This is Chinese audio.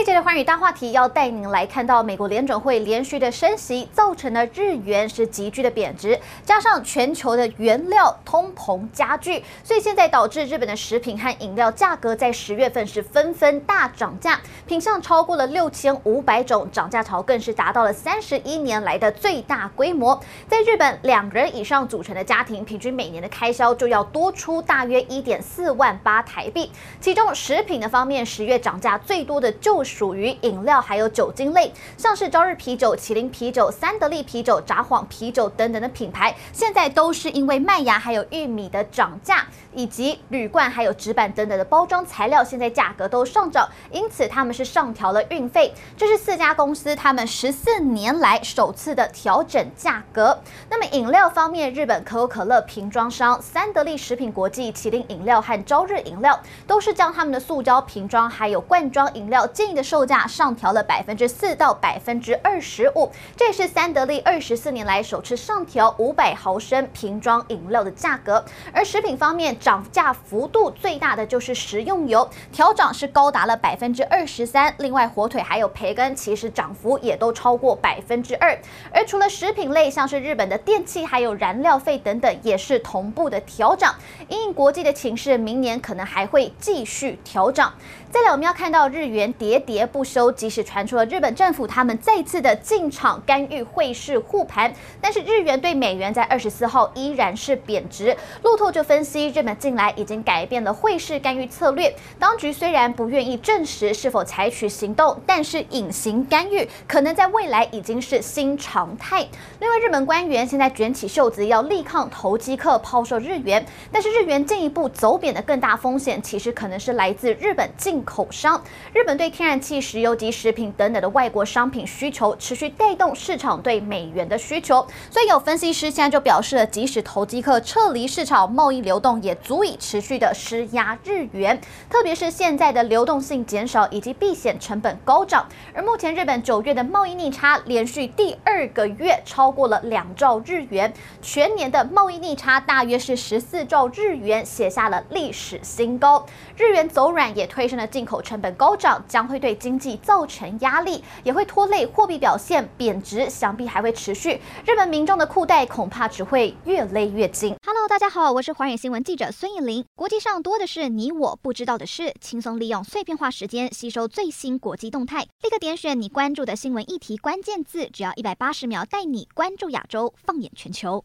这一节的寰宇大话题要带您来看到，美国联准会连续的升息，造成了日元是急剧的贬值，加上全球的原料通膨加剧，所以现在导致日本的食品和饮料价格在十月份是纷纷大涨价，品项超过了六千五百种，涨价潮更是达到了三十一年来的最大规模。在日本，两人以上组成的家庭，平均每年的开销就要多出大约一点四万八台币，其中食品的方面，十月涨价最多的就是属于饮料还有酒精类，像是朝日啤酒、麒麟啤酒、三得利啤酒、札幌啤酒等等的品牌，现在都是因为麦芽还有玉米的涨价，以及铝罐还有纸板等等的包装材料，现在价格都上涨，因此他们是上调了运费。这是四家公司他们十四年来首次的调整价格。那么饮料方面，日本可口可乐瓶装商三得利食品国际、麒麟饮料和朝日饮料都是将他们的塑胶瓶装还有罐装饮料建议售价上调了百分之四到百分之二十五，这也是三得利二十四年来首次上调五百毫升瓶装饮料的价格。而食品方面涨价幅度最大的就是食用油，调涨是高达了百分之二十三。另外火腿还有培根，其实涨幅也都超过百分之二。而除了食品类，像是日本的电器还有燃料费等等，也是同步的调涨。因应国际的情势，明年可能还会继续调涨。再来，我们要看到日元跌跌不休，即使传出了日本政府他们再次的进场干预汇市护盘，但是日元对美元在二十四号依然是贬值。路透就分析，日本近来已经改变了汇市干预策略。当局虽然不愿意证实是否采取行动，但是隐形干预可能在未来已经是新常态。另外，日本官员现在卷起袖子要力抗投机客抛售日元，但是日元进一步走贬的更大风险，其实可能是来自日本进口商。日本对天然气、石油及食品等等的外国商品需求持续带动市场对美元的需求，所以有分析师现在就表示了，即使投机客撤离市场，贸易流动也足以持续的施压日元，特别是现在的流动性减少以及避险成本高涨。而目前日本九月的贸易逆差连续第二个月超过了两兆日元，全年的贸易逆差大约是十四兆日元，写下了历史新高。日元走软也推升了进口成本高涨，将会对经济造成压力，也会拖累货币表现贬值，想必还会持续。日本民众的裤带恐怕只会越勒越紧。Hello，大家好，我是华远新闻记者孙艺林。国际上多的是你我不知道的事，轻松利用碎片化时间吸收最新国际动态，立刻点选你关注的新闻议题关键字，只要一百八十秒，带你关注亚洲，放眼全球。